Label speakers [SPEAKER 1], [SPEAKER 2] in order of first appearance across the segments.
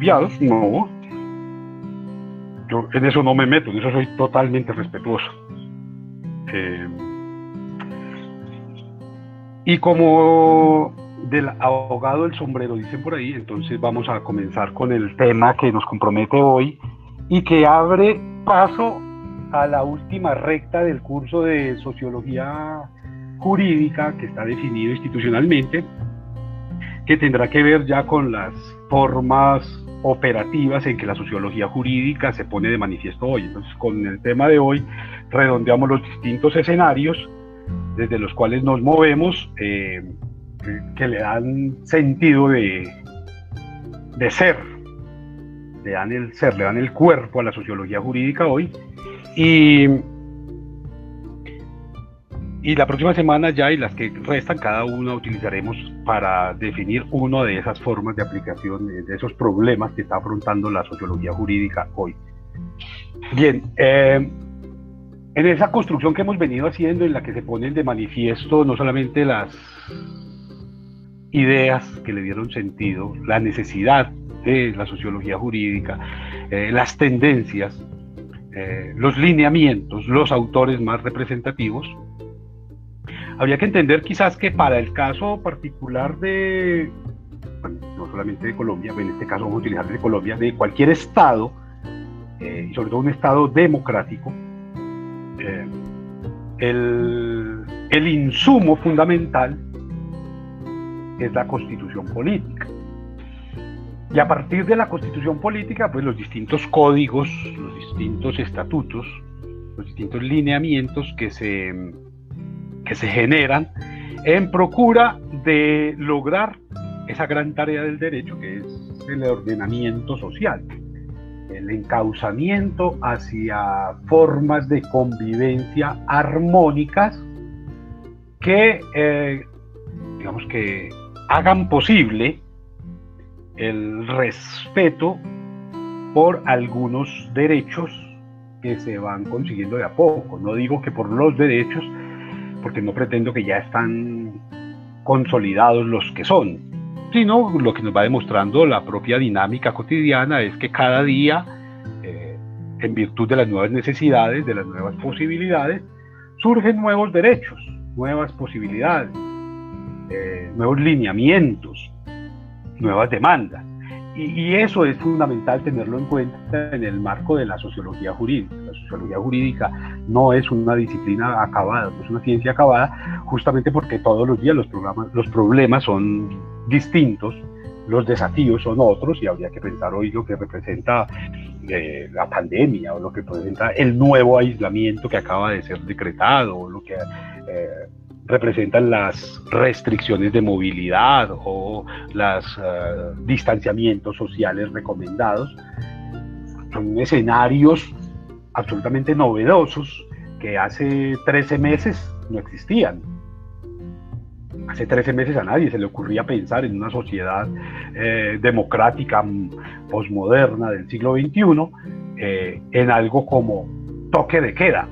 [SPEAKER 1] inapropiados, no. Yo en eso no me meto, en eso soy totalmente respetuoso. Eh, y como del abogado del sombrero, dicen por ahí, entonces vamos a comenzar con el tema que nos compromete hoy y que abre paso a la última recta del curso de sociología jurídica que está definido institucionalmente, que tendrá que ver ya con las formas operativas en que la sociología jurídica se pone de manifiesto hoy. Entonces, con el tema de hoy, redondeamos los distintos escenarios desde los cuales nos movemos, eh, que le dan sentido de, de ser, le dan el ser, le dan el cuerpo a la sociología jurídica hoy. Y y la próxima semana ya y las que restan, cada una utilizaremos para definir una de esas formas de aplicación de esos problemas que está afrontando la sociología jurídica hoy. Bien, eh, en esa construcción que hemos venido haciendo, en la que se ponen de manifiesto no solamente las ideas que le dieron sentido, la necesidad de la sociología jurídica, eh, las tendencias, eh, los lineamientos, los autores más representativos, Habría que entender quizás que para el caso particular de, no solamente de Colombia, en este caso vamos a utilizar de Colombia, de cualquier Estado, eh, y sobre todo un Estado democrático, eh, el, el insumo fundamental es la constitución política. Y a partir de la constitución política, pues los distintos códigos, los distintos estatutos, los distintos lineamientos que se que se generan en procura de lograr esa gran tarea del derecho que es el ordenamiento social, el encauzamiento hacia formas de convivencia armónicas que, eh, digamos que, hagan posible el respeto por algunos derechos que se van consiguiendo de a poco. No digo que por los derechos, porque no pretendo que ya están consolidados los que son, sino lo que nos va demostrando la propia dinámica cotidiana es que cada día, eh, en virtud de las nuevas necesidades, de las nuevas posibilidades, surgen nuevos derechos, nuevas posibilidades, eh, nuevos lineamientos, nuevas demandas. Y, eso es fundamental tenerlo en cuenta en el marco de la sociología jurídica. La sociología jurídica no es una disciplina acabada, no es una ciencia acabada, justamente porque todos los días los, programas, los problemas son distintos, los desafíos son otros y habría que pensar hoy lo que representa eh, la pandemia o lo que representa el nuevo aislamiento que acaba de ser decretado o lo que eh, representan las restricciones de movilidad o los eh, distanciamientos sociales recomendados. Son escenarios absolutamente novedosos que hace 13 meses no existían. Hace 13 meses a nadie se le ocurría pensar en una sociedad eh, democrática posmoderna del siglo XXI eh, en algo como toque de queda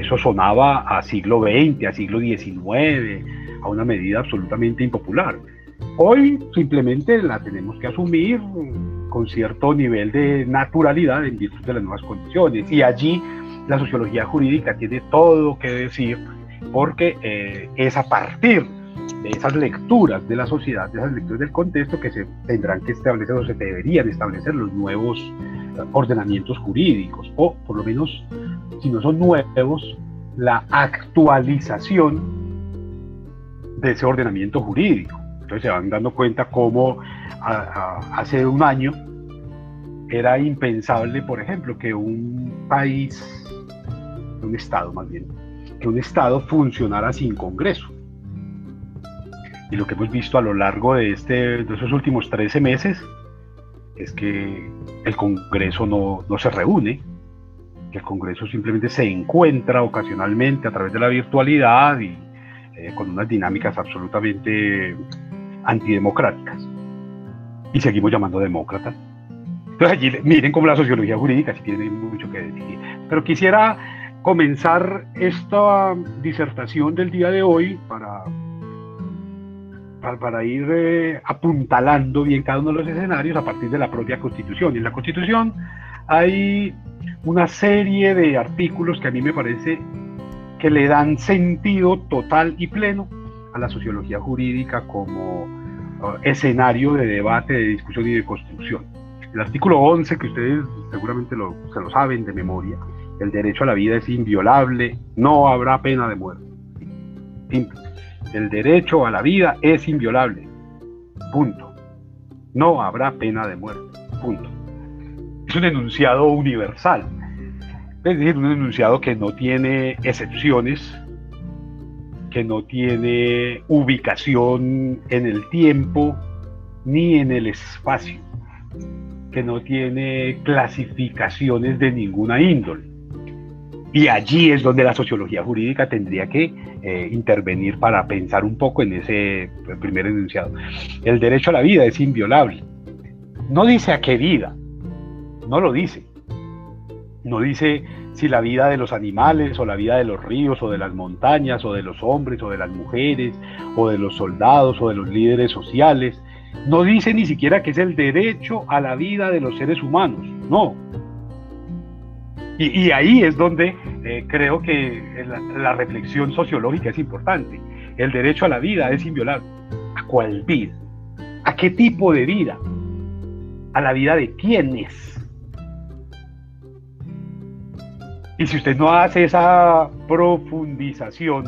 [SPEAKER 1] eso sonaba a siglo XX, a siglo XIX, a una medida absolutamente impopular. Hoy simplemente la tenemos que asumir con cierto nivel de naturalidad en virtud de las nuevas condiciones. Y allí la sociología jurídica tiene todo que decir porque eh, es a partir de esas lecturas de la sociedad, de esas lecturas del contexto que se tendrán que establecer o se deberían establecer los nuevos ordenamientos jurídicos, o por lo menos, si no son nuevos, la actualización de ese ordenamiento jurídico. Entonces se van dando cuenta cómo hace un año era impensable, por ejemplo, que un país, un Estado más bien, que un Estado funcionara sin Congreso. Y lo que hemos visto a lo largo de, este, de esos últimos 13 meses es que el Congreso no, se reúne, que el Congreso simplemente se encuentra ocasionalmente a través de la virtualidad y eh, con unas dinámicas absolutamente antidemocráticas. Y seguimos llamando demócratas. Entonces allí miren cómo la sociología jurídica sí tiene mucho que decir. Pero quisiera comenzar esta disertación del día de hoy para para, ir eh, apuntalando bien cada uno de los escenarios a partir de la propia Constitución. Y en la Constitución hay una serie de artículos que a mí me parece que le dan sentido total y pleno a la sociología jurídica como uh, escenario de debate, de discusión y de construcción. El artículo 11, que ustedes seguramente se lo saben de memoria, el derecho a la vida es inviolable, no habrá pena de muerte. Simple. El derecho a la vida es inviolable. Punto. No habrá pena de muerte. Punto. Es un enunciado universal. Es decir, un enunciado que no tiene excepciones, que no tiene ubicación en el tiempo ni en el espacio, que no tiene clasificaciones de ninguna índole. Y allí es donde la sociología jurídica tendría que eh, intervenir para pensar un poco en ese primer enunciado. El derecho a la vida es inviolable. No dice a qué vida, no lo dice. No dice si la vida de los animales o la vida de los ríos o de las montañas o de los hombres o de las mujeres o de los soldados o de los líderes sociales. No dice ni siquiera que es el derecho a la vida de los seres humanos. No, y, ahí es donde eh, creo que la, reflexión sociológica es importante. El derecho a la vida es inviolable. ¿A cuál vida? ¿A qué tipo de vida? ¿A la vida de quiénes? Y si usted no hace esa profundización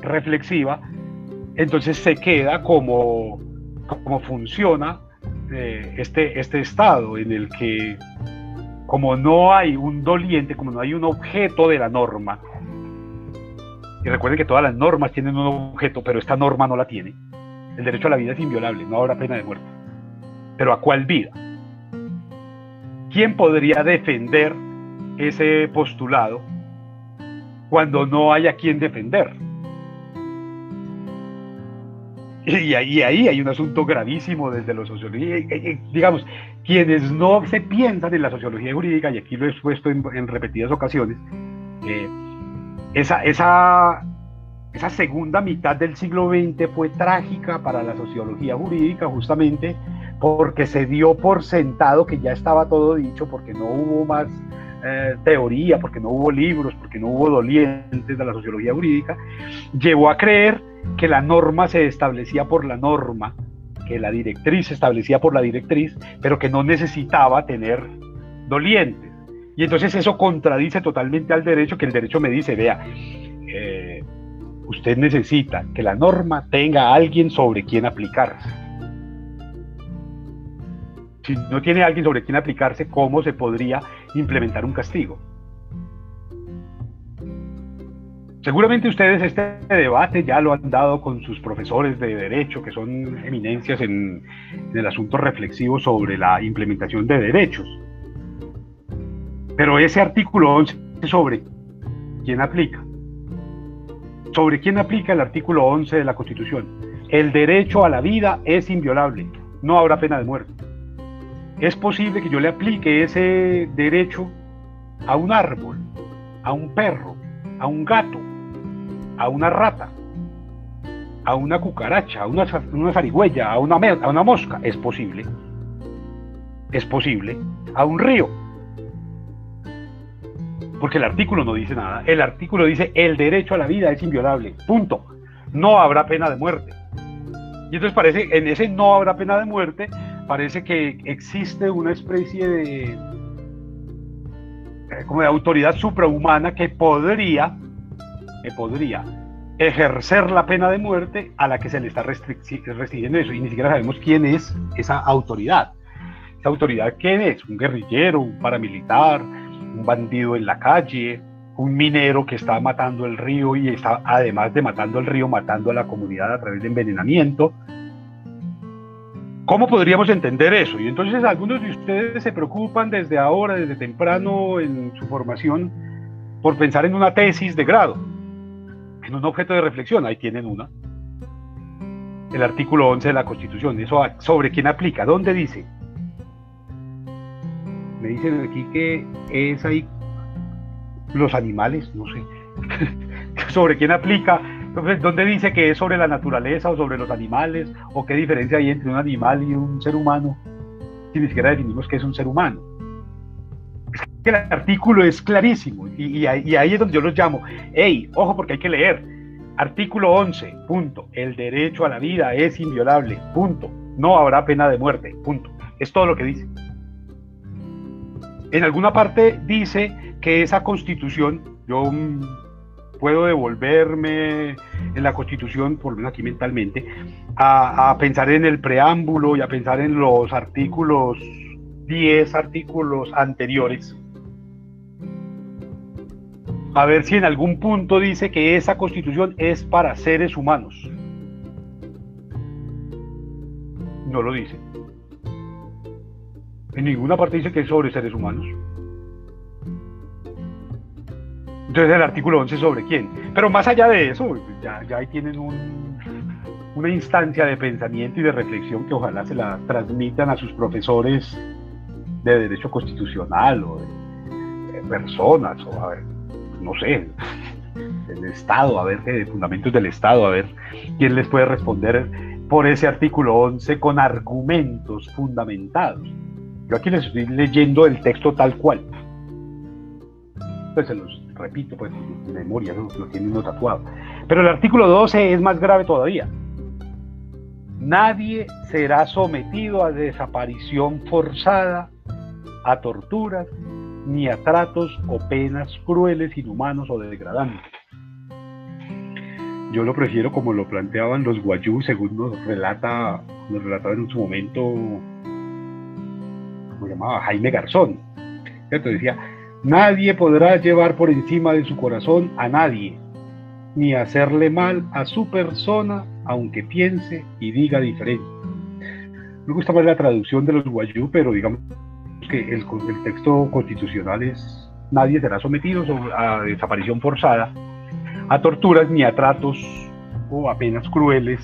[SPEAKER 1] reflexiva, entonces se queda como, como funciona eh, este, este estado en el que como no hay un doliente, como no hay un objeto de la norma, y recuerden que todas las normas tienen un objeto, pero esta norma no la tiene, el derecho a la vida es inviolable, no habrá pena de muerte. Pero ¿a cuál vida? ¿Quién podría defender ese postulado cuando no haya quien defender? Y ahí, ahí hay un asunto gravísimo desde los sociología. Digamos, quienes no se piensan en la sociología jurídica, y aquí lo he expuesto en, repetidas ocasiones, eh, esa, esa, esa segunda mitad del siglo XX fue trágica para la sociología jurídica justamente porque se dio por sentado que ya estaba todo dicho, porque no hubo más eh, teoría, porque no hubo libros, porque no hubo dolientes de la sociología jurídica, llevó a creer que la norma se establecía por la norma, que la directriz se establecía por la directriz, pero que no necesitaba tener dolientes. Y entonces eso contradice totalmente al derecho, que el derecho me dice, vea, eh, usted necesita que la norma tenga alguien sobre quien aplicarse. Si no tiene alguien sobre quien aplicarse, ¿cómo se podría implementar un castigo? Seguramente ustedes este debate ya lo han dado con sus profesores de derecho, que son eminencias en, el asunto reflexivo sobre la implementación de derechos. Pero ese artículo 11 sobre quién aplica. ¿Sobre quién aplica el artículo 11 de la Constitución? El derecho a la vida es inviolable, no habrá pena de muerte. Es posible que yo le aplique ese derecho a un árbol, a un perro, a un gato, a una rata, a una cucaracha, a una, una zarigüeya, a una, a una mosca. Es posible. Es posible. A un río. Porque el artículo no dice nada. El artículo dice el derecho a la vida es inviolable. Punto. No habrá pena de muerte. Y entonces parece, en ese no habrá pena de muerte, parece que existe una especie de, eh, como de autoridad suprahumana que podría que podría ejercer la pena de muerte a la que se le está restringiendo eso. Y ni siquiera sabemos quién es esa autoridad. Esa autoridad, ¿quién es? Un guerrillero, un paramilitar, un bandido en la calle, un minero que está matando el río y está, además de matando el río, matando a la comunidad a través de envenenamiento. ¿Cómo podríamos entender eso? Y entonces algunos de ustedes se preocupan desde ahora, desde temprano en su formación, por pensar en una tesis de grado en un objeto de reflexión, ahí tienen una. El artículo 11 de la Constitución, eso sobre quién aplica, ¿dónde dice? Me dicen aquí que es ahí los animales, no sé, sobre quién aplica, Entonces, ¿dónde dice que es sobre la naturaleza o sobre los animales? ¿O qué diferencia hay entre un animal y un ser humano? Si ni siquiera definimos qué es un ser humano. Es que el artículo es clarísimo y, ahí es donde yo los llamo. ¡Ey! Ojo porque hay que leer. Artículo 11, punto. El derecho a la vida es inviolable, punto. No habrá pena de muerte, punto. Es todo lo que dice. En alguna parte dice que esa constitución, yo puedo devolverme en la constitución, por lo menos aquí mentalmente, a, pensar en el preámbulo y a pensar en los artículos, 10 artículos anteriores. A ver si en algún punto dice que esa constitución es para seres humanos. No lo dice. En ninguna parte dice que es sobre seres humanos. Entonces el artículo 11 sobre quién. Pero más allá de eso, pues, ya, ya tienen una instancia de pensamiento y de reflexión que ojalá se la transmitan a sus profesores de derecho constitucional o de, personas o a ver, no sé, del Estado, a ver, de fundamentos del Estado, a ver quién les puede responder por ese artículo 11 con argumentos fundamentados. Yo aquí les estoy leyendo el texto tal cual. Entonces se los repito, pues en memoria, ¿no? lo tiene uno tatuado. Pero el artículo 12 es más grave todavía. Nadie será sometido a desaparición forzada, a torturas, ni a tratos o penas crueles, inhumanos o degradantes. Yo lo prefiero como lo planteaban los guayú, según nos relata, nos relataba en su momento, como llamaba Jaime Garzón. ¿cierto? Decía, Nadie podrá llevar por encima de su corazón a nadie, ni hacerle mal a su persona, aunque piense y diga diferente. Me gusta más la traducción de los guayú, pero digamos que el, texto constitucional es nadie será sometido a desaparición forzada, a torturas ni a tratos o a penas crueles,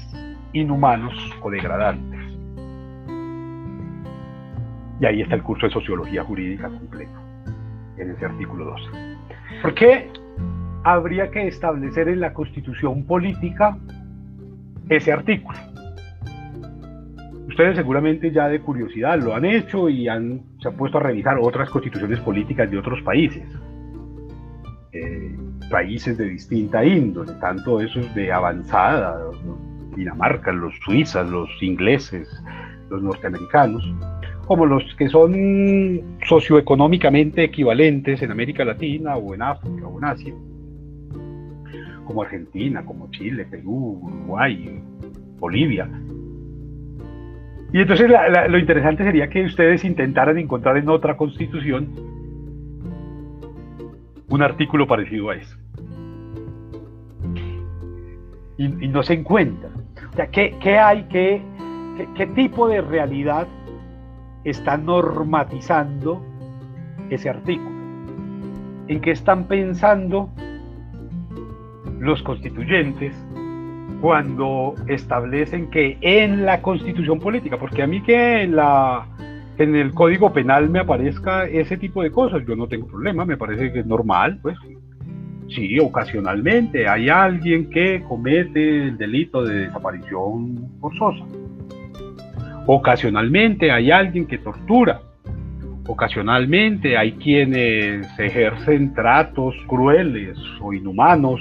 [SPEAKER 1] inhumanos o degradantes. Y ahí está el curso de sociología jurídica completo en ese artículo 12. ¿Por qué habría que establecer en la constitución política ese artículo? Ustedes seguramente ya de curiosidad lo han hecho y han, se han puesto a revisar otras constituciones políticas de otros países. Eh, países de distinta índole, tanto esos de avanzada, Dinamarca, los suizas, los ingleses, los norteamericanos, como los que son socioeconómicamente equivalentes en América Latina o en África o en Asia, como Argentina, como Chile, Perú, Uruguay, Bolivia. Y entonces lo interesante sería que ustedes intentaran encontrar en otra constitución un artículo parecido a ese. Y, no se encuentra. O sea, ¿qué, hay? ¿Qué, qué tipo de realidad está normatizando ese artículo. ¿En qué están pensando los constituyentes cuando establecen que en la constitución política, porque a mí que en, la, en el código penal me aparezca ese tipo de cosas, yo no tengo problema, me parece que es normal, pues sí, ocasionalmente hay alguien que comete el delito de desaparición forzosa Ocasionalmente hay alguien que tortura. Ocasionalmente hay quienes ejercen tratos crueles o inhumanos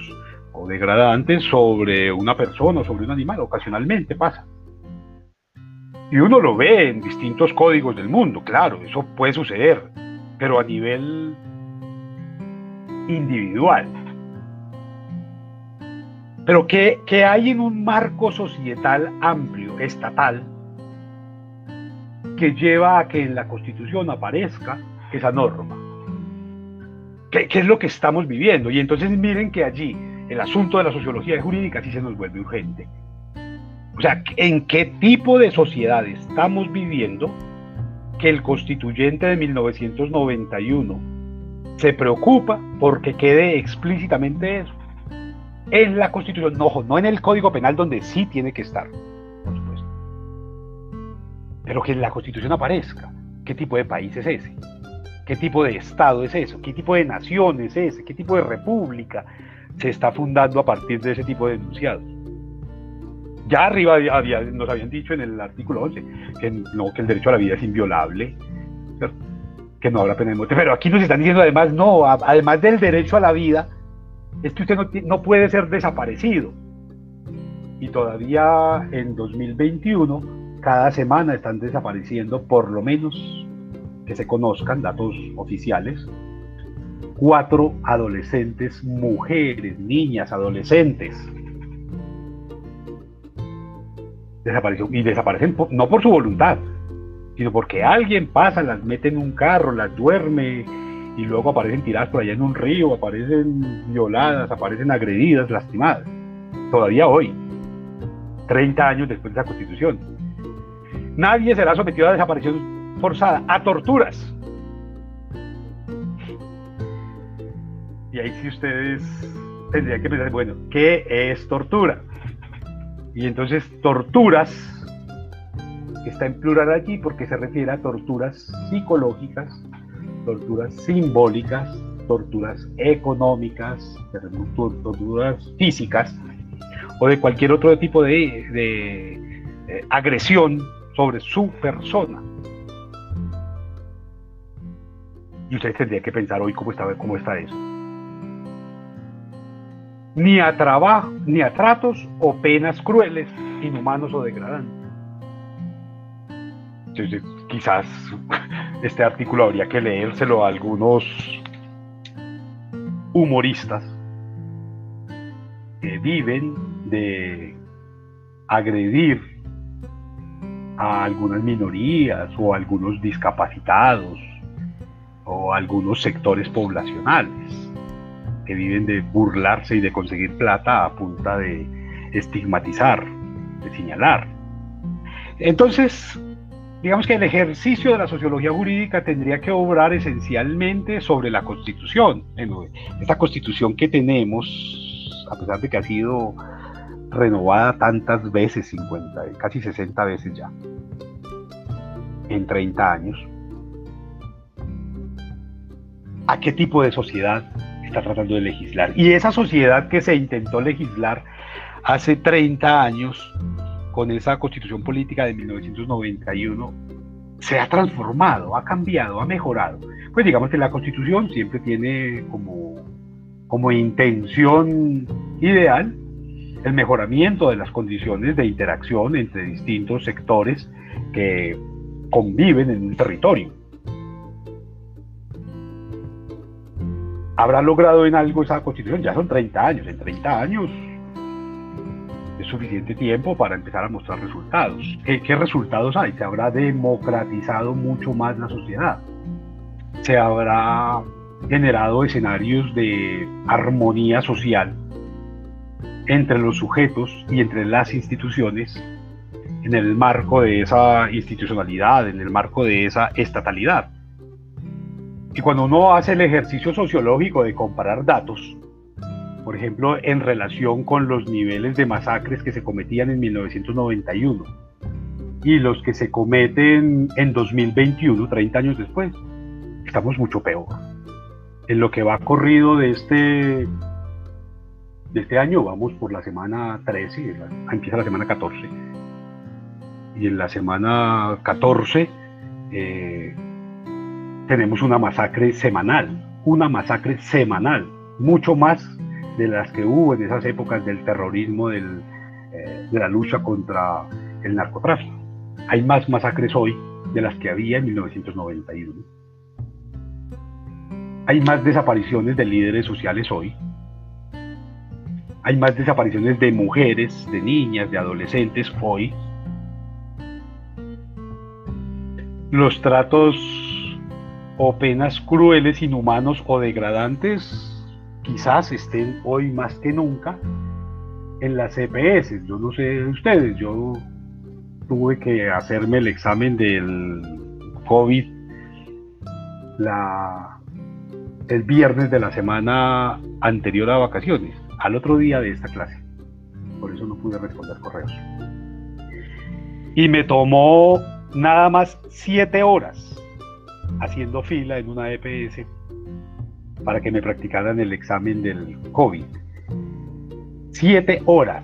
[SPEAKER 1] o degradantes sobre una persona o sobre un animal. Ocasionalmente pasa. Y uno lo ve en distintos códigos del mundo, claro, eso puede suceder, pero a nivel individual. Pero ¿qué, qué hay en un marco societal amplio, estatal, que lleva a que en la Constitución aparezca esa norma. ¿Qué, es lo que estamos viviendo? Y entonces miren que allí el asunto de la sociología jurídica sí se nos vuelve urgente. O sea, ¿en qué tipo de sociedad estamos viviendo que el constituyente de 1991 se preocupa porque quede explícitamente eso? En la constitución, no, no en el código penal donde sí tiene que estar pero que en la constitución aparezca. ¿Qué tipo de país es ese? ¿Qué tipo de Estado es eso? ¿Qué tipo de nación es ese? ¿Qué tipo de república? se está fundando a partir de ese tipo de enunciados. Ya arriba nos habían dicho en el artículo 11 que, no, que el derecho a la vida es inviolable, que no habrá pena de muerte. Pero aquí nos están diciendo además, no, además del derecho a la vida, es que usted no, no puede ser desaparecido. Y todavía en 2021, cada semana están desapareciendo, por lo menos que se conozcan datos oficiales, cuatro adolescentes, mujeres, niñas, adolescentes. Desaparecieron, y desaparecen no por su voluntad, sino porque alguien pasa, las mete en un carro, las duerme y luego aparecen tiradas por allá en un río, aparecen violadas, aparecen agredidas, lastimadas. Todavía hoy, 30 años después de la constitución. Nadie será sometido a desaparición forzada, a torturas. Y ahí sí ustedes tendrían que pensar, bueno, ¿qué es tortura? Y entonces torturas está en plural allí porque se refiere a torturas psicológicas, torturas simbólicas, torturas económicas, torturas físicas o de cualquier otro tipo de, eh, agresión sobre su persona. Y ustedes tendrían que pensar hoy cómo está, cómo está eso. Ni a trabajo, ni a tratos o penas crueles, inhumanos o degradantes quizás este artículo habría que leérselo a algunos humoristas que viven de agredir a algunas minorías o a algunos discapacitados o a algunos sectores poblacionales que viven de burlarse y de conseguir plata a punta de estigmatizar, de señalar. Entonces, digamos que el ejercicio de la sociología jurídica tendría que obrar esencialmente sobre la constitución. Esta constitución que tenemos, a pesar de que ha sido renovada tantas veces, 50, casi 60 veces ya, en 30 años, ¿a qué tipo de sociedad está tratando de legislar? Y esa sociedad que se intentó legislar hace 30 años, con esa constitución política de 1991 se ha transformado, ha cambiado, ha mejorado. Pues digamos que la constitución siempre tiene como, como intención ideal el mejoramiento de las condiciones de interacción entre distintos sectores que conviven en un territorio. ¿Habrá logrado en algo esa constitución? Ya son 30 años. En 30 años suficiente tiempo para empezar a mostrar resultados. ¿Qué, resultados hay? Se habrá democratizado mucho más la sociedad. Se habrá generado escenarios de armonía social entre los sujetos y entre las instituciones en el marco de esa institucionalidad, en el marco de esa estatalidad. Y cuando uno hace el ejercicio sociológico de comparar datos, por ejemplo, en relación con los niveles de masacres que se cometían en 1991 y los que se cometen en 2021, 30 años después. Estamos mucho peor. En lo que va corrido de este, de este año, vamos por la semana 13, empieza la semana 14. Y en la semana 14 eh, tenemos una masacre semanal, una masacre semanal, mucho más de las que hubo en esas épocas del terrorismo, eh, de la lucha contra el narcotráfico. Hay más masacres hoy de las que había en 1991. Hay más desapariciones de líderes sociales hoy. Hay más desapariciones de mujeres, de niñas, de adolescentes hoy. Los tratos o penas crueles, inhumanos o degradantes quizás estén hoy más que nunca en las EPS. Yo no sé ustedes, yo tuve que hacerme el examen del COVID el viernes de la semana anterior a vacaciones, al otro día de esta clase. Por eso no pude responder correos. Y me tomó nada más siete horas haciendo fila en una EPS para que me practicaran el examen del COVID. siete horas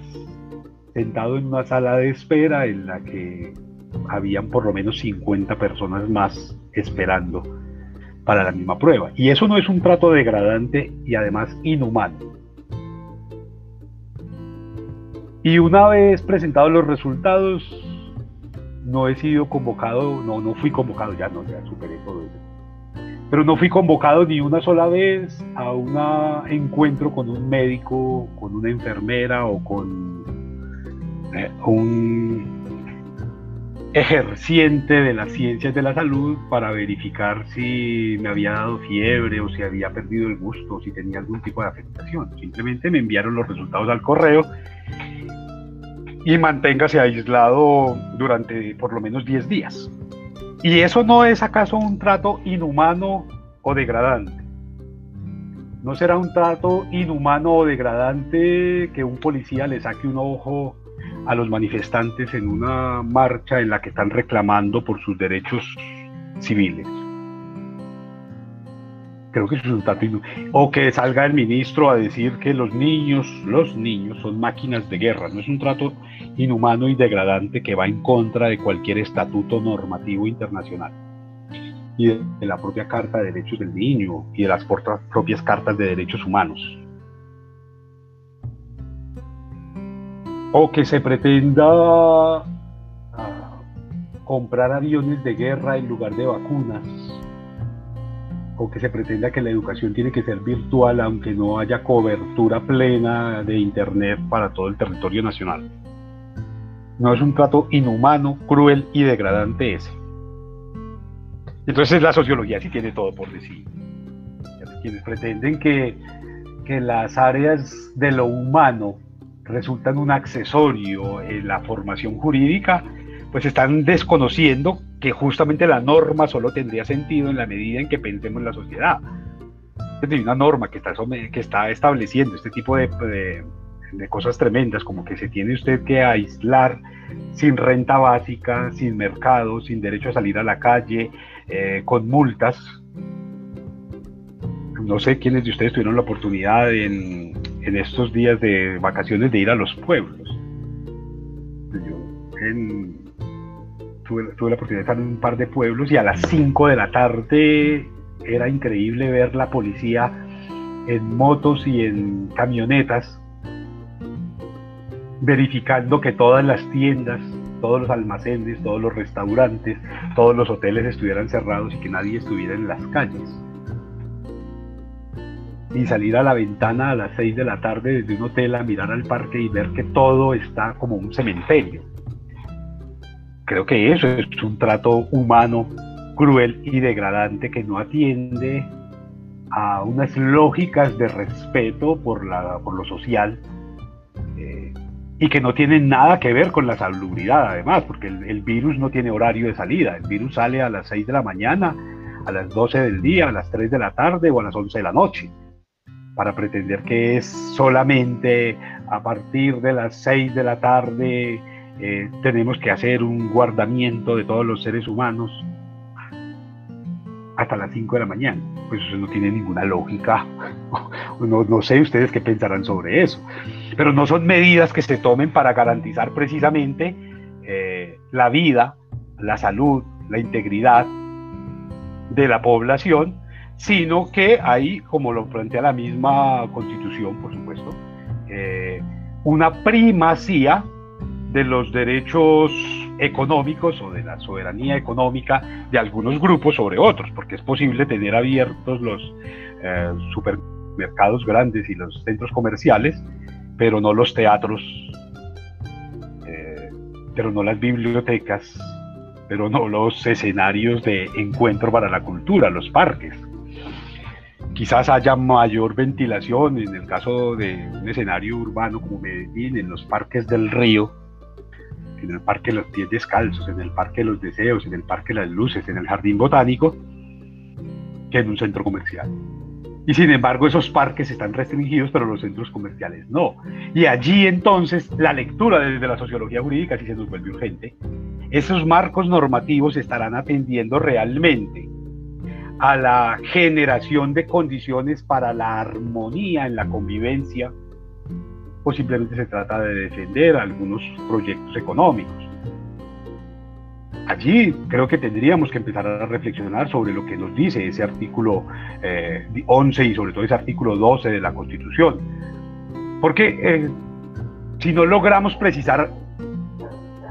[SPEAKER 1] sentado en una sala de espera en la que habían por lo menos 50 personas más esperando para la misma prueba. Y eso no es un trato degradante y además inhumano. Y una vez presentados los resultados, no he sido convocado, no, no fui convocado, ya no, ya superé todo eso. Pero no fui convocado ni una sola vez a un encuentro con un médico, con una enfermera o con eh, un ejerciente de las ciencias de la salud para verificar si me había dado fiebre o si había perdido el gusto o si tenía algún tipo de afectación. Simplemente me enviaron los resultados al correo y manténgase aislado durante por lo menos 10 días. ¿Y eso no es acaso un trato inhumano o degradante? ¿No será un trato inhumano o degradante que un policía le saque un ojo a los manifestantes en una marcha en la que están reclamando por sus derechos civiles. Creo que es un trato O que salga el ministro a decir que los niños, los niños son máquinas de guerra. No es un trato inhumano y degradante que va en contra de cualquier estatuto normativo internacional y de, la propia Carta de Derechos del Niño y de las propias cartas de derechos humanos. o que se pretenda ah, comprar aviones de guerra en lugar de vacunas, o que se pretenda que la educación tiene que ser virtual aunque no haya cobertura plena de Internet para todo el territorio nacional. No es un trato inhumano, cruel y degradante ese. Entonces la sociología sí tiene todo por decir. Quienes pretenden que, que las áreas de lo humano resultan un accesorio en la formación jurídica, pues están desconociendo que justamente la norma solo tendría sentido en la medida en que pensemos en la sociedad. Es una norma que está, que está estableciendo este tipo de, cosas tremendas, como que se tiene usted que aislar sin renta básica, sin mercado, sin derecho a salir a la calle, eh, con multas. No sé quiénes de ustedes tuvieron la oportunidad en, en estos días de vacaciones de ir a los pueblos. Yo tuve, la oportunidad de estar en un par de pueblos y a las 5 de la tarde era increíble ver la policía en motos y en camionetas verificando que todas las tiendas, todos los almacenes, todos los restaurantes, todos los hoteles estuvieran cerrados y que nadie estuviera en las calles y salir a la ventana a las 6 de la tarde desde un hotel a mirar al parque y ver que todo está como un cementerio. Creo que eso es un trato humano, cruel y degradante que no atiende a unas lógicas de respeto por, la, por lo social eh, y que no tiene nada que ver con la salubridad además, porque el, virus no tiene horario de salida, el virus sale a las 6 de la mañana, a las 12 del día, a las 3 de la tarde o a las 11 de la noche para pretender que es solamente a partir de las 6 de la tarde eh, tenemos que hacer un guardamiento de todos los seres humanos hasta las 5 de la mañana. Pues eso no tiene ninguna lógica. No, no, sé ustedes qué pensarán sobre eso. Pero no son medidas que se tomen para garantizar precisamente eh, la vida, la salud, la integridad de la población sino que hay, como lo plantea la misma constitución, por supuesto, eh, una primacía de los derechos económicos o de la soberanía económica de algunos grupos sobre otros, porque es posible tener abiertos los eh, supermercados grandes y los centros comerciales, pero no los teatros, eh, pero no las bibliotecas, pero no los escenarios de encuentro para la cultura, los parques quizás haya mayor ventilación en el caso de un escenario urbano como Medellín, en los parques del río, en el Parque de los Pies Descalzos, en el Parque de los Deseos, en el Parque de las Luces, en el Jardín Botánico, que en un centro comercial. Y sin embargo esos parques están restringidos, pero los centros comerciales no. Y allí entonces la lectura desde la sociología jurídica sí se nos vuelve urgente. Esos marcos normativos estarán atendiendo realmente a la generación de condiciones para la armonía en la convivencia, o simplemente se trata de defender algunos proyectos económicos. Allí creo que tendríamos que empezar a reflexionar sobre lo que nos dice ese artículo 11 eh, y sobre todo ese artículo 12 de la Constitución. Porque eh, si no logramos precisar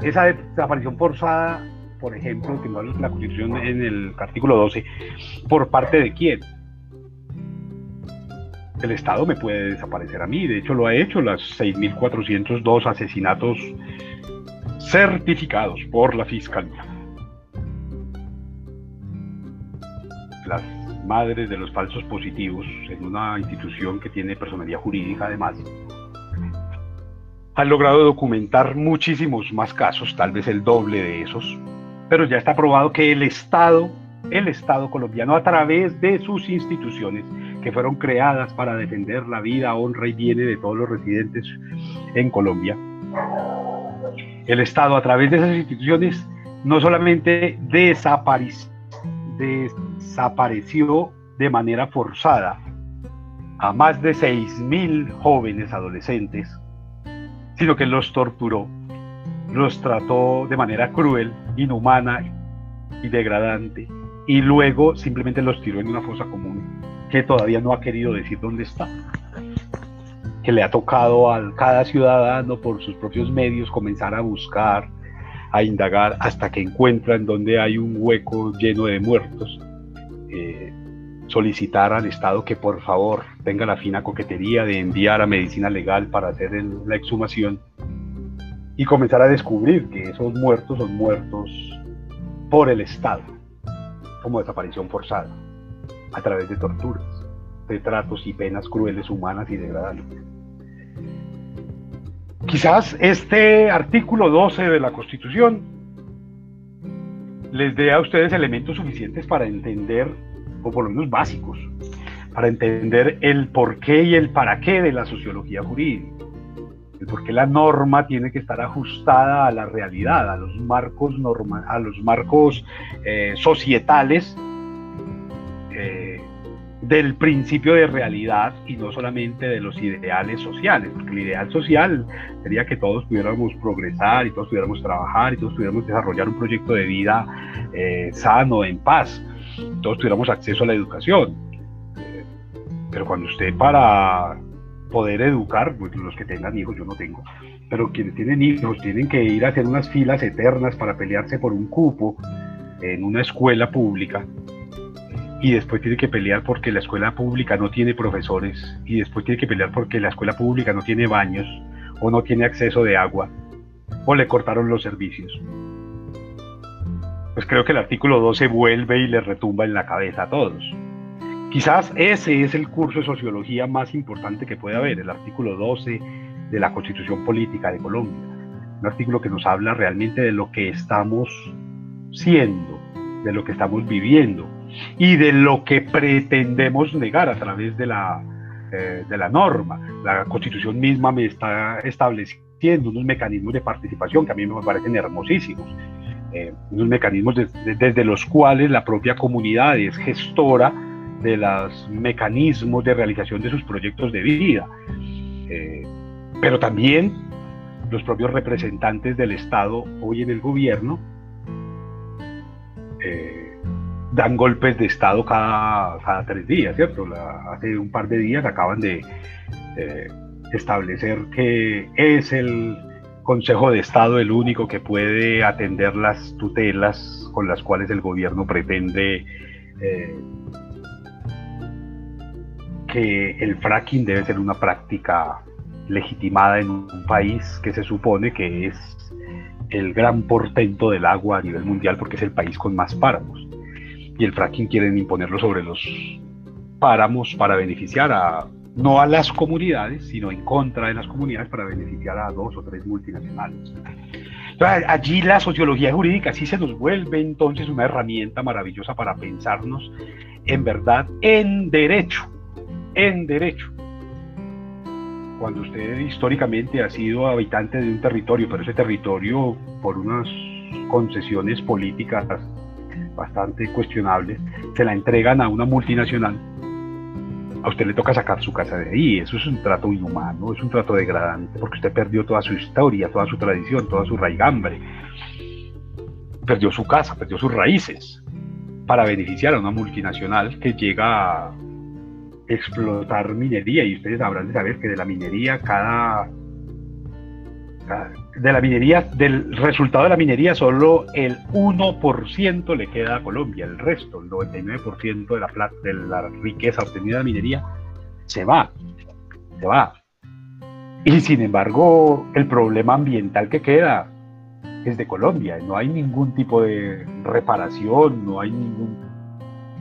[SPEAKER 1] esa desaparición forzada, por ejemplo, que no la Constitución en el artículo 12, ¿por parte de quién? El Estado me puede desaparecer a mí, de hecho lo ha hecho, las 6.402 asesinatos certificados por la Fiscalía. Las madres de los falsos positivos en una institución que tiene personalidad jurídica además, han logrado documentar muchísimos más casos, tal vez el doble de esos, pero ya está probado que el Estado, el Estado colombiano a través de sus instituciones que fueron creadas para defender la vida, honra y bienes de todos los residentes en Colombia, el Estado a través de esas instituciones no solamente desapareció de manera forzada a más de 6.000 jóvenes adolescentes, sino que los torturó, los trató de manera cruel, inhumana y degradante, y luego simplemente los tiró en una fosa común que todavía no ha querido decir dónde está que le ha tocado a cada ciudadano por sus propios medios comenzar a buscar, a indagar hasta que encuentran donde hay un hueco lleno de muertos. Eh, solicitar al Estado que por favor tenga la fina coquetería de enviar a medicina legal para hacer la exhumación y comenzar a descubrir que esos muertos son muertos por el Estado, como desaparición forzada, a través de torturas, de tratos y penas crueles, humanas y degradantes. Quizás este artículo 12 de la Constitución les dé a ustedes elementos suficientes para entender, o por lo menos básicos, para entender el porqué y el para qué de la sociología jurídica. El por qué la norma tiene que estar ajustada a la realidad, a los marcos, a los marcos eh, societales del principio de realidad y no solamente de los ideales sociales, porque el ideal social sería que todos pudiéramos progresar y todos pudiéramos trabajar y todos pudiéramos desarrollar un proyecto de vida eh, sano, en paz, todos tuviéramos acceso a la educación. Eh, pero cuando usted para poder educar, pues los que tengan hijos, yo no tengo, pero quienes tienen hijos tienen que ir a hacer unas filas eternas para pelearse por un cupo en una escuela pública, y después tiene que pelear porque la escuela pública no tiene profesores y después tiene que pelear porque la escuela pública no tiene baños o no tiene acceso de agua o le cortaron los servicios. Pues creo que el artículo 12 vuelve y le retumba en la cabeza a todos. Quizás ese es el curso de sociología más importante que puede haber, el artículo 12 de la Constitución Política de Colombia. Un artículo que nos habla realmente de lo que estamos siendo, de lo que estamos viviendo, y de lo que pretendemos negar a través de la, eh, de la norma. La constitución misma me está estableciendo unos mecanismos de participación que a mí me parecen hermosísimos. Eh, unos mecanismos desde los cuales la propia comunidad es gestora de los mecanismos de realización de sus proyectos de vida. Eh, pero también los propios representantes del Estado hoy en el gobierno dan golpes de Estado cada, tres días, ¿cierto? hace un par de días acaban de establecer que es el Consejo de Estado el único que puede atender las tutelas con las cuales el gobierno pretende eh, que el fracking debe ser una práctica legitimada en un país que se supone que es el gran portento del agua a nivel mundial porque es el país con más páramos y el fracking quieren imponerlo sobre los páramos para beneficiar a no a las comunidades, sino en contra de las comunidades para beneficiar a dos o tres multinacionales. allí la sociología jurídica sí se nos vuelve entonces una herramienta maravillosa para pensarnos en verdad en derecho, en derecho. Cuando usted históricamente ha sido habitante de un territorio, pero ese territorio por unas concesiones políticas bastante cuestionables, se la entregan a una multinacional a usted le toca sacar su casa de ahí. Eso es un trato inhumano, es un trato degradante, porque usted perdió toda su historia, toda su tradición, toda su raigambre. Perdió su casa, perdió sus raíces para beneficiar a una multinacional que llega a explotar minería. Y ustedes habrán de saber que de la minería cada de la minería, del resultado de la minería, solo el 1% le queda a Colombia, el resto, el 99% de la, plata, de la riqueza obtenida de la minería, se va, se va. Y sin embargo, el problema ambiental que queda es de Colombia, no hay ningún tipo de reparación, no hay ningún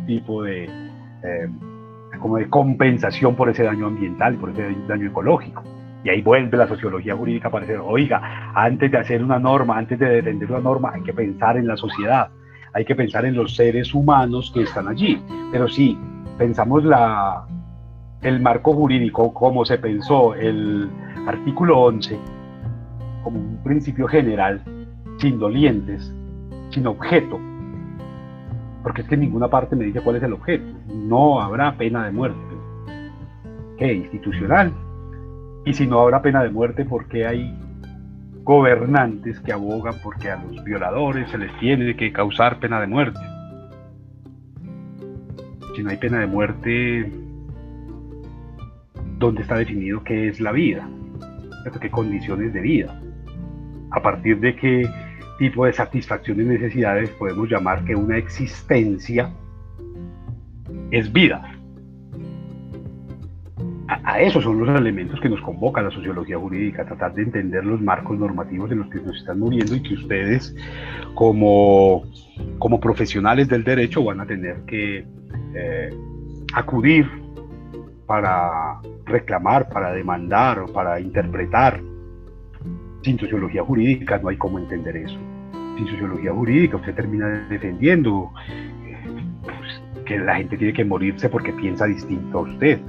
[SPEAKER 1] tipo de, eh, como de compensación por ese daño ambiental, por ese daño ecológico. Y ahí vuelve la sociología jurídica para decir, oiga, antes de hacer una norma, antes de defender una norma, hay que pensar en la sociedad, hay que pensar en los seres humanos que están allí. Pero si pensamos la, el marco jurídico como se pensó el artículo 11, como un principio general, sin dolientes, sin objeto, porque es que ninguna parte me dice cuál es el objeto. No habrá pena de muerte. ¿Qué? Institucional, y si no habrá pena de muerte, ¿por qué hay gobernantes que abogan porque a los violadores se les tiene que causar pena de muerte? Si no hay pena de muerte, ¿dónde está definido qué es la vida? ¿Qué condiciones de vida? A partir de qué tipo de satisfacción y necesidades podemos llamar que una existencia es vida a, esos son los elementos que nos convoca la sociología jurídica, tratar de entender los marcos normativos en los que nos están moviendo y que ustedes como, como profesionales del derecho van a tener que eh, acudir para reclamar, para demandar o para interpretar. Sin sociología jurídica no hay cómo entender eso. Sin sociología jurídica usted termina defendiendo eh, pues, que la gente tiene que morirse porque piensa distinto a usted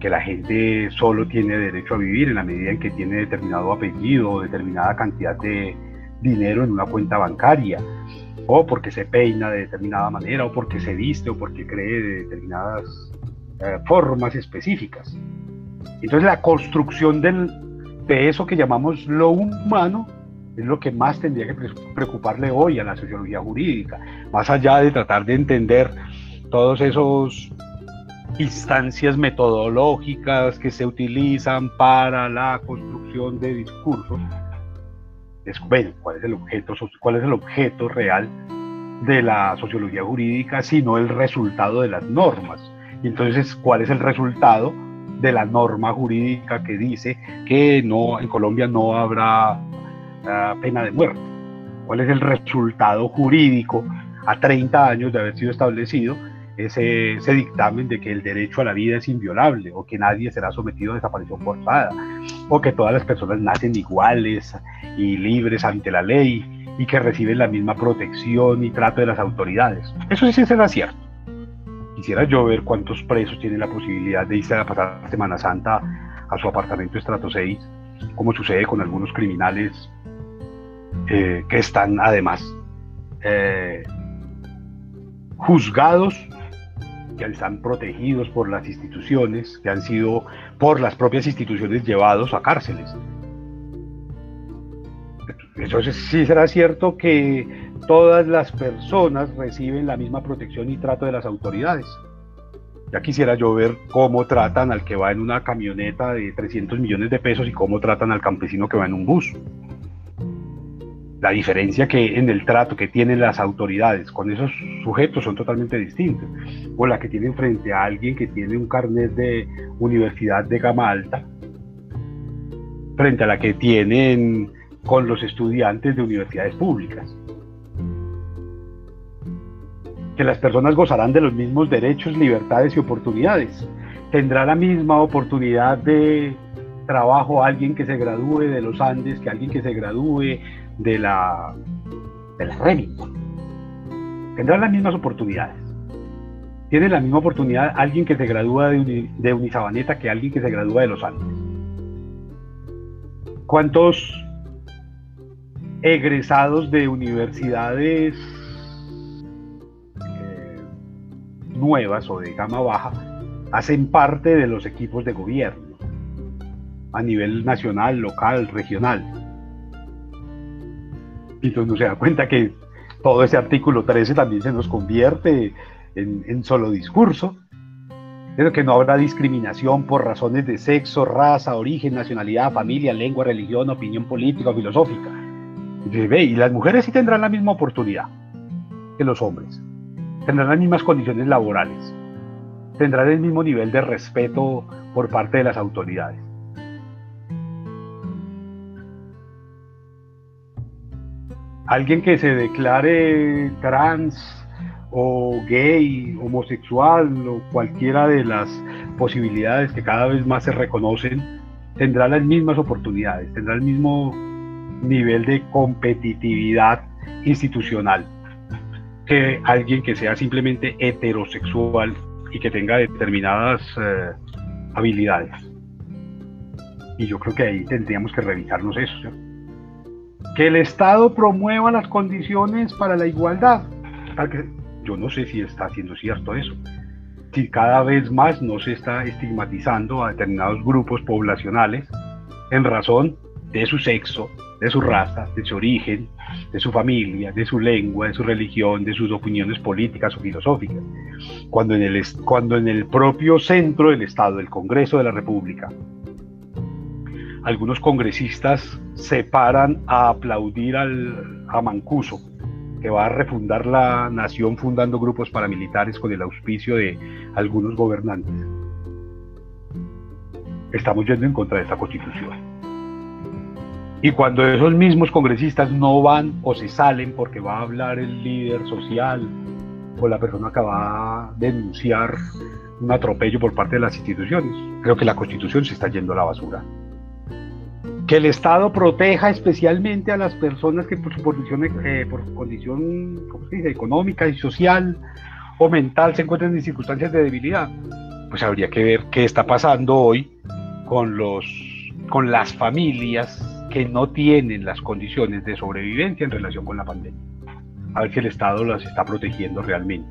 [SPEAKER 1] que la gente solo tiene derecho a vivir en la medida en que tiene determinado apellido o determinada cantidad de dinero en una cuenta bancaria, o porque se peina de determinada manera, o porque se viste, o porque cree de determinadas eh, formas específicas. Entonces la construcción del, de eso que llamamos lo humano es lo que más tendría que preocuparle hoy a la sociología jurídica, más allá de tratar de entender todos esos instancias metodológicas que se utilizan para la construcción de discursos. Es, bueno, ¿cuál es el objeto, cuál es el objeto real de la sociología jurídica, sino el resultado de las normas? Y entonces, ¿cuál es el resultado de la norma jurídica que dice que no en Colombia no habrá ah, pena de muerte? ¿Cuál es el resultado jurídico a 30 años de haber sido establecido ese, dictamen de que el derecho a la vida es inviolable o que nadie será sometido a desaparición forzada o que todas las personas nacen iguales y libres ante la ley y que reciben la misma protección y trato de las autoridades. Eso sí será cierto. Quisiera yo ver cuántos presos tienen la posibilidad de irse a pasar Semana Santa a su apartamento estrato 6, como sucede con algunos criminales eh, que están además eh, juzgados que están protegidos por las instituciones, que han sido por las propias instituciones llevados a cárceles. Entonces sí será cierto que todas las personas reciben la misma protección y trato de las autoridades. Ya quisiera yo ver cómo tratan al que va en una camioneta de 300 millones de pesos y cómo tratan al campesino que va en un bus la diferencia que en el trato que tienen las autoridades con esos sujetos son totalmente distintos. O la que tienen frente a alguien que tiene un carnet de universidad de gama alta, frente a la que tienen con los estudiantes de universidades públicas. Que las personas gozarán de los mismos derechos, libertades y oportunidades. Tendrá la misma oportunidad de trabajo alguien que se gradúe de los Andes que alguien que se gradúe de la, de la Remington. Tendrán las mismas oportunidades. Tiene la misma oportunidad alguien que se gradúa de, de Unisabaneta que alguien que se gradúa de los Andes. ¿Cuántos egresados de universidades eh, nuevas o de gama baja hacen parte de los equipos de gobierno a nivel nacional, local, regional. Y entonces uno se da cuenta que todo ese artículo 13 también se nos convierte en, solo discurso, pero que no habrá discriminación por razones de sexo, raza, origen, nacionalidad, familia, lengua, religión, opinión política o filosófica. Y las mujeres sí tendrán la misma oportunidad que los hombres, tendrán las mismas condiciones laborales, tendrán el mismo nivel de respeto por parte de las autoridades. Alguien que se declare trans o gay, homosexual o cualquiera de las posibilidades que cada vez más se reconocen, tendrá las mismas oportunidades, tendrá el mismo nivel de competitividad institucional que alguien que sea simplemente heterosexual y que tenga determinadas eh, habilidades. Y yo creo que ahí tendríamos que revisarnos eso que el Estado promueva las condiciones para la igualdad. Yo no sé si está haciendo cierto eso. Si cada vez más no se está estigmatizando a determinados grupos poblacionales en razón de su sexo, de su raza, de su origen, de su familia, de su lengua, de su religión, de sus opiniones políticas o filosóficas. Cuando en el, cuando en el propio centro del Estado, el Congreso de la República, algunos congresistas se paran a aplaudir al, a Mancuso, que va a refundar la nación fundando grupos paramilitares con el auspicio de algunos gobernantes. Estamos yendo en contra de esta constitución. Y cuando esos mismos congresistas no van o se salen porque va a hablar el líder social o la persona que va a denunciar un atropello por parte de las instituciones, creo que la constitución se está yendo a la basura que el Estado proteja especialmente a las personas que por su condición, eh, económica y social o mental se encuentran en circunstancias de debilidad. Pues habría que ver qué está pasando hoy con, los, con las familias que no tienen las condiciones de sobrevivencia en relación con la pandemia. A ver si el Estado las está protegiendo realmente.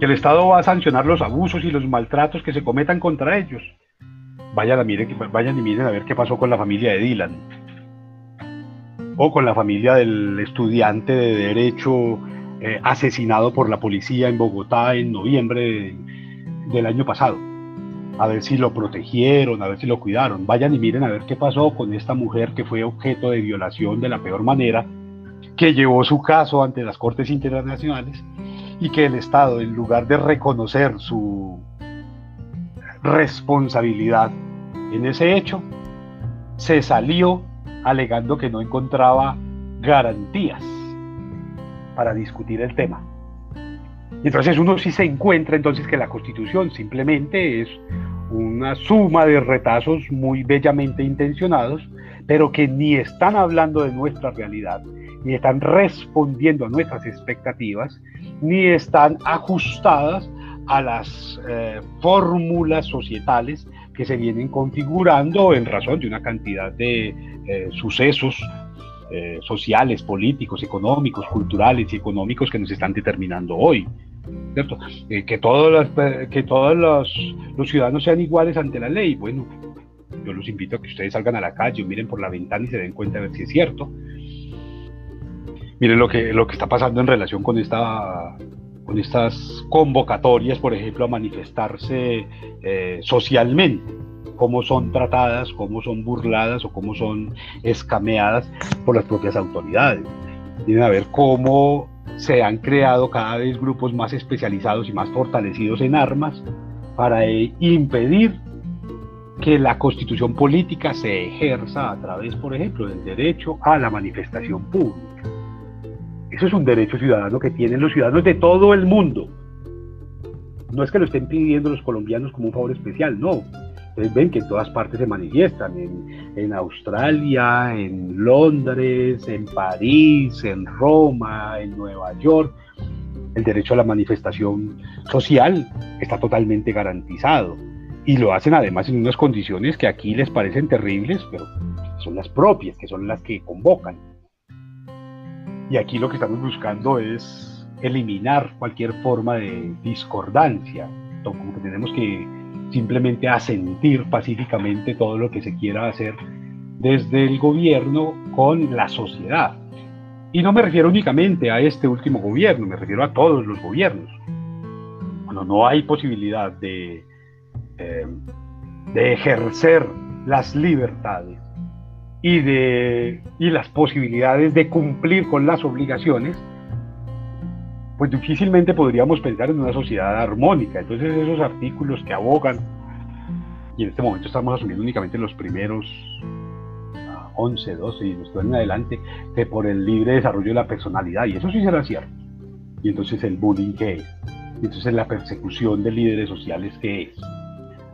[SPEAKER 1] Que el Estado va a sancionar los abusos y los maltratos que se cometan contra ellos Vayan, a miren, vayan y miren a ver qué pasó con la familia de Dylan. O con la familia del estudiante de Derecho eh, asesinado por la policía en Bogotá en noviembre del año pasado. A ver si lo protegieron, a ver si lo cuidaron. Vayan y miren a ver qué pasó con esta mujer que fue objeto de violación de la peor manera, que llevó su caso ante las Cortes Internacionales y que el Estado, en lugar de reconocer su responsabilidad en ese hecho, se salió alegando que no encontraba garantías para discutir el tema. Entonces uno sí se encuentra entonces que la constitución simplemente es una suma de retazos muy bellamente intencionados, pero que ni están hablando de nuestra realidad, ni están respondiendo a nuestras expectativas, ni están ajustadas a las eh, fórmulas societales que se vienen configurando en razón de una cantidad de eh, sucesos eh, sociales, políticos, económicos, culturales y económicos que nos están determinando hoy. ¿cierto? que todos, que todos los, los, ciudadanos sean iguales ante la ley. Bueno, yo los invito a que ustedes salgan a la calle, miren por la ventana y se den cuenta de ver si es cierto. Miren lo que, lo que está pasando en relación con esta con estas convocatorias, por ejemplo, a manifestarse eh, socialmente, cómo son tratadas, cómo son burladas o cómo son escameadas por las propias autoridades. Tienen a ver cómo se han creado cada vez grupos más especializados y más fortalecidos en armas para eh, impedir que la constitución política se ejerza a través, por ejemplo, del derecho a la manifestación pública. Eso es un derecho ciudadano que tienen los ciudadanos de todo el mundo. No es que lo estén pidiendo los colombianos como un favor especial, no. Ustedes ven que en todas partes se manifiestan, en, Australia, en Londres, en París, en Roma, en Nueva York. El derecho a la manifestación social está totalmente garantizado. Y lo hacen además en unas condiciones que aquí les parecen terribles, pero son las propias, que son las que convocan. Y aquí lo que estamos buscando es eliminar cualquier forma de discordancia, como que tenemos que simplemente asentir pacíficamente todo lo que se quiera hacer desde el gobierno con la sociedad. Y no me refiero únicamente a este último gobierno, me refiero a todos los gobiernos. Cuando no hay posibilidad de, eh, de ejercer las libertades y, de, y las posibilidades de cumplir con las obligaciones, pues difícilmente podríamos pensar en una sociedad armónica. Entonces esos artículos que abogan, y en este momento estamos asumiendo únicamente los primeros 11, 12 y después en adelante, que por el libre desarrollo de la personalidad, y eso sí será cierto. Y entonces el bullying que es, y entonces la persecución de líderes sociales que es,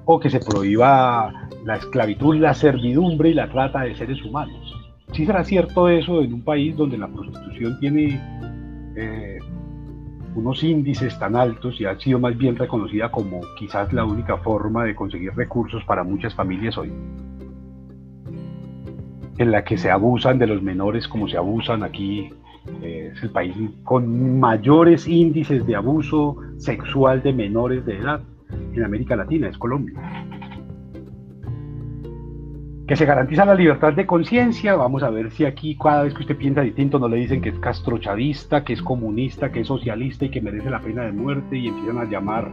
[SPEAKER 1] o que se prohíba la esclavitud, la servidumbre y la trata de seres humanos. Sí será cierto eso en un país donde la prostitución tiene eh, unos índices tan altos y ha sido más bien reconocida como quizás la única forma de conseguir recursos para muchas familias hoy, en la que se abusan de los menores como se abusan aquí. Eh, es el país con mayores índices de abuso sexual de menores de edad en América Latina, es Colombia que se garantiza la libertad de conciencia. Vamos a ver si aquí cada vez que usted piensa distinto no le dicen que es castrochavista, que es comunista, que es socialista y que merece la pena de muerte y empiezan a llamar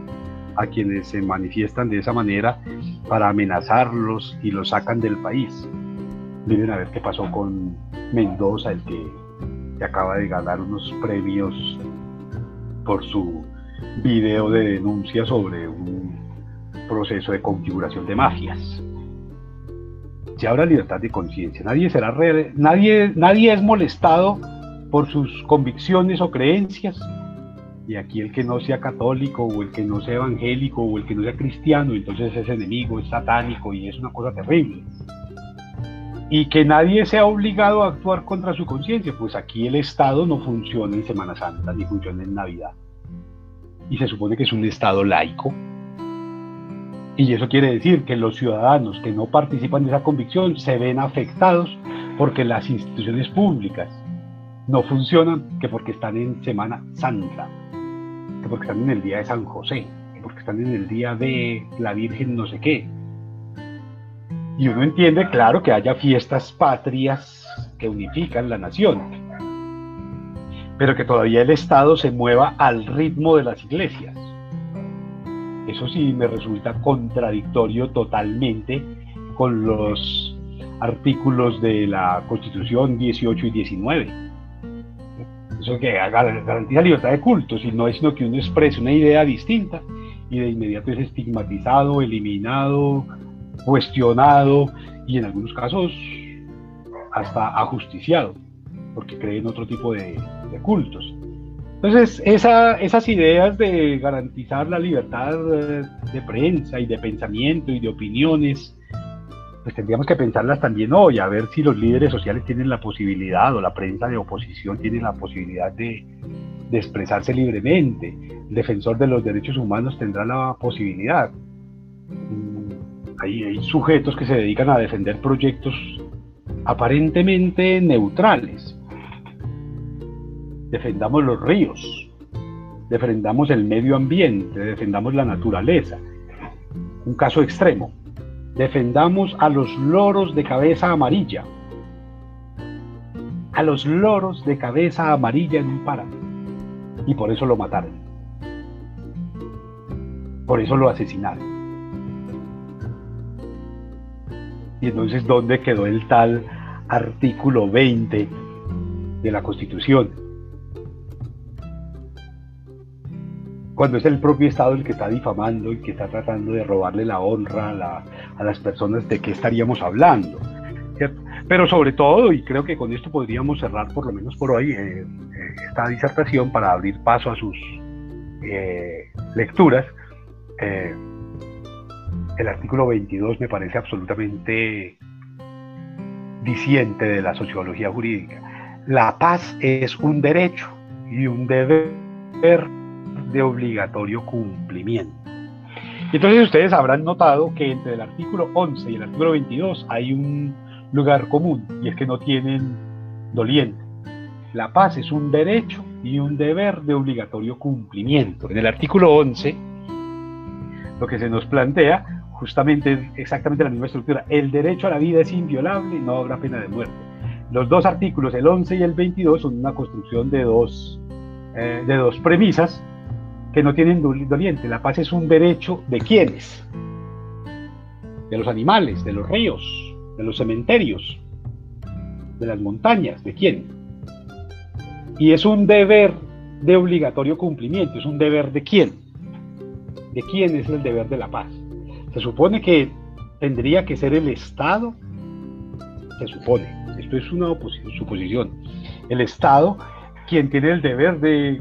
[SPEAKER 1] a quienes se manifiestan de esa manera para amenazarlos y los sacan del país. Miren a ver qué pasó con Mendoza, el que, que acaba de ganar unos premios por su video de denuncia sobre un proceso de configuración de mafias se habrá libertad de conciencia. Nadie será nadie, nadie es molestado por sus convicciones o creencias. Y aquí el que no sea católico o el que no sea evangélico o el que no sea cristiano, entonces es enemigo, es satánico y es una cosa terrible. Y que nadie sea obligado a actuar contra su conciencia, pues aquí el Estado no funciona en Semana Santa ni funciona en Navidad. Y se supone que es un Estado laico, y eso quiere decir que los ciudadanos que no participan de esa convicción se ven afectados porque las instituciones públicas no funcionan, que porque están en Semana Santa, que porque están en el día de San José, que porque están en el día de la Virgen no sé qué. Y uno entiende, claro, que haya fiestas patrias que unifican la nación, pero que todavía el Estado se mueva al ritmo de las iglesias eso sí me resulta contradictorio totalmente con los artículos de la Constitución 18 y 19. Eso que garantiza libertad de culto, no es sino que uno exprese una idea distinta y de inmediato es estigmatizado, eliminado, cuestionado y en algunos casos hasta ajusticiado, porque cree en otro tipo de cultos. Entonces, esas ideas de garantizar la libertad eh, de prensa y de pensamiento y de opiniones, pues tendríamos que pensarlas también hoy, a ver si los líderes sociales tienen la posibilidad o la prensa de oposición tiene la posibilidad de, expresarse libremente. El defensor de los derechos humanos tendrá la posibilidad. Mm, hay sujetos que se dedican a defender proyectos aparentemente neutrales defendamos los ríos, defendamos el medio ambiente, defendamos la naturaleza. Un caso extremo, defendamos a los loros de cabeza amarilla, a los loros de cabeza amarilla en un páramo, y por eso lo mataron, por eso lo asesinaron. Y entonces, ¿dónde quedó el tal artículo 20 de la Constitución? Cuando es el propio Estado el que está difamando y que está tratando de robarle la honra a, las personas, ¿de qué estaríamos hablando? Pero sobre todo, y creo que con esto podríamos cerrar por lo menos por hoy eh, eh, esta disertación para abrir paso a sus eh, lecturas, el artículo 22 me parece absolutamente diciente de la sociología jurídica. La paz es un derecho y un deber de obligatorio cumplimiento. Entonces ustedes habrán notado que entre el artículo 11 y el artículo 22 hay un lugar común y es que no tienen doliente. La paz es un derecho y un deber de obligatorio cumplimiento. En el artículo 11, lo que se nos plantea justamente exactamente la misma estructura. El derecho a la vida es inviolable y no habrá pena de muerte. Los dos artículos, el 11 y el 22, son una construcción de dos, eh, de dos premisas que no tienen doliente. La paz es un derecho de quiénes? De los animales, de los ríos, de los cementerios, de las montañas, ¿de quién? Y es un deber de obligatorio cumplimiento, es un deber de quién? ¿De quién es el deber de la paz? Se supone que tendría que ser el Estado, se supone, esto es una suposición, el Estado quien tiene el deber de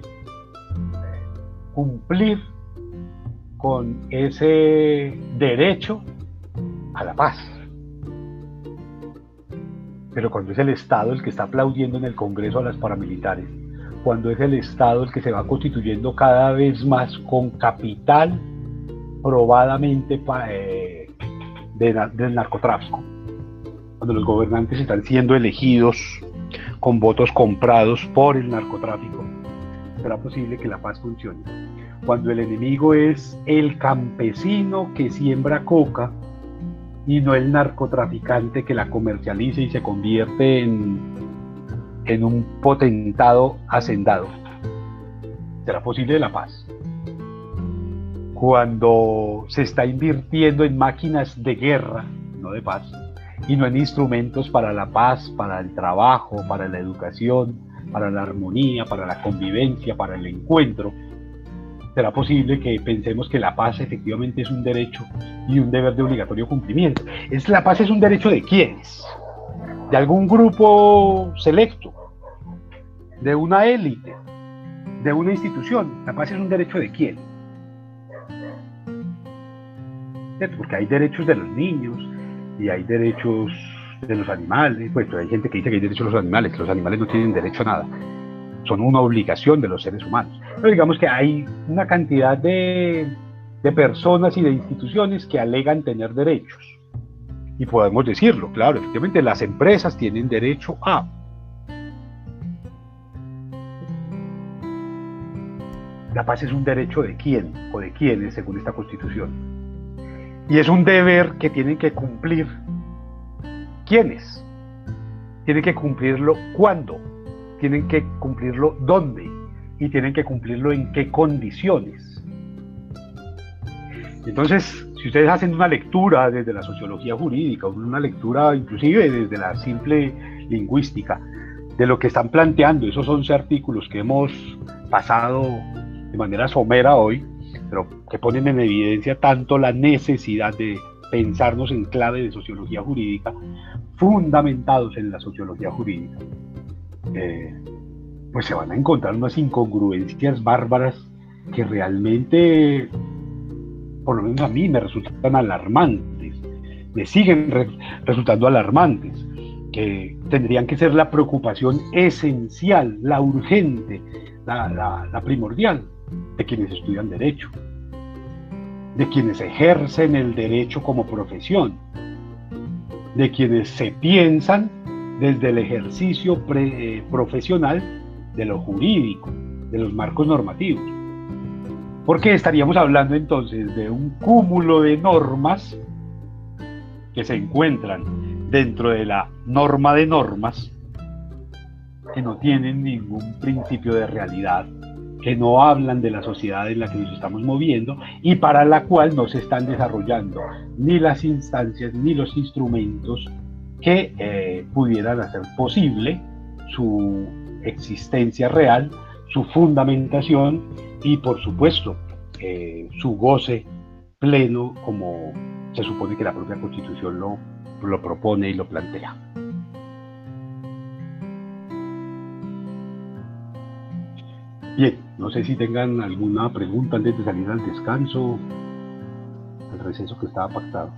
[SPEAKER 1] cumplir con ese derecho a la paz. Pero cuando es el Estado el que está aplaudiendo en el Congreso a las paramilitares, cuando es el Estado el que se va constituyendo cada vez más con capital probadamente eh, del narcotráfico, cuando los gobernantes están siendo elegidos con votos comprados por el narcotráfico, será posible que la paz funcione. Cuando el enemigo es el campesino que siembra coca y no el narcotraficante que la comercializa y se convierte en, en un potentado hacendado. ¿Será posible la paz? Cuando se está invirtiendo en máquinas de guerra, no de paz, y no en instrumentos para la paz, para el trabajo, para la educación, para la armonía, para la convivencia, para el encuentro, será posible que pensemos que la paz efectivamente es un derecho y un deber de obligatorio cumplimiento. ¿Es, ¿La paz es un derecho de quiénes? ¿De algún grupo selecto? ¿De una élite? ¿De una institución? ¿La paz es un derecho de quién? Porque hay derechos de los niños y hay derechos de los animales, pues hay gente que dice que hay derechos de los animales, que los animales no tienen derecho a nada, son una obligación de los seres humanos. Pero digamos que hay una cantidad de, de personas y de instituciones que alegan tener derechos. Y podemos decirlo, claro, efectivamente las empresas tienen derecho a... La paz es un derecho de quién o de quiénes según esta constitución. Y es un deber que tienen que cumplir ¿Quiénes? Tienen que cumplirlo cuándo, tienen que cumplirlo dónde y tienen que cumplirlo en qué condiciones. Entonces, si ustedes hacen una lectura desde la sociología jurídica, una lectura inclusive desde la simple lingüística, de lo que están planteando esos 11 artículos que hemos pasado de manera somera hoy, pero que ponen en evidencia tanto la necesidad de pensarnos en clave de sociología jurídica, fundamentados en la sociología jurídica, eh, pues se van a encontrar unas incongruencias bárbaras que realmente, por lo menos a mí, me resultan alarmantes, me siguen resultando alarmantes, que tendrían que ser la preocupación esencial, la urgente, la primordial de quienes estudian derecho de quienes ejercen el derecho como profesión, de quienes se piensan desde el ejercicio eh, profesional de lo jurídico, de los marcos normativos. Porque estaríamos hablando entonces de un cúmulo de normas que se encuentran dentro de la norma de normas que no tienen ningún principio de realidad que no hablan de la sociedad en la que nos estamos moviendo y para la cual no se están desarrollando ni las instancias ni los instrumentos que eh, pudieran hacer posible su existencia real, su fundamentación y por supuesto eh, su goce pleno como se supone que la propia constitución lo, lo propone y lo plantea. Bien, no sé si tengan alguna pregunta antes de salir al descanso, al receso que estaba pactado.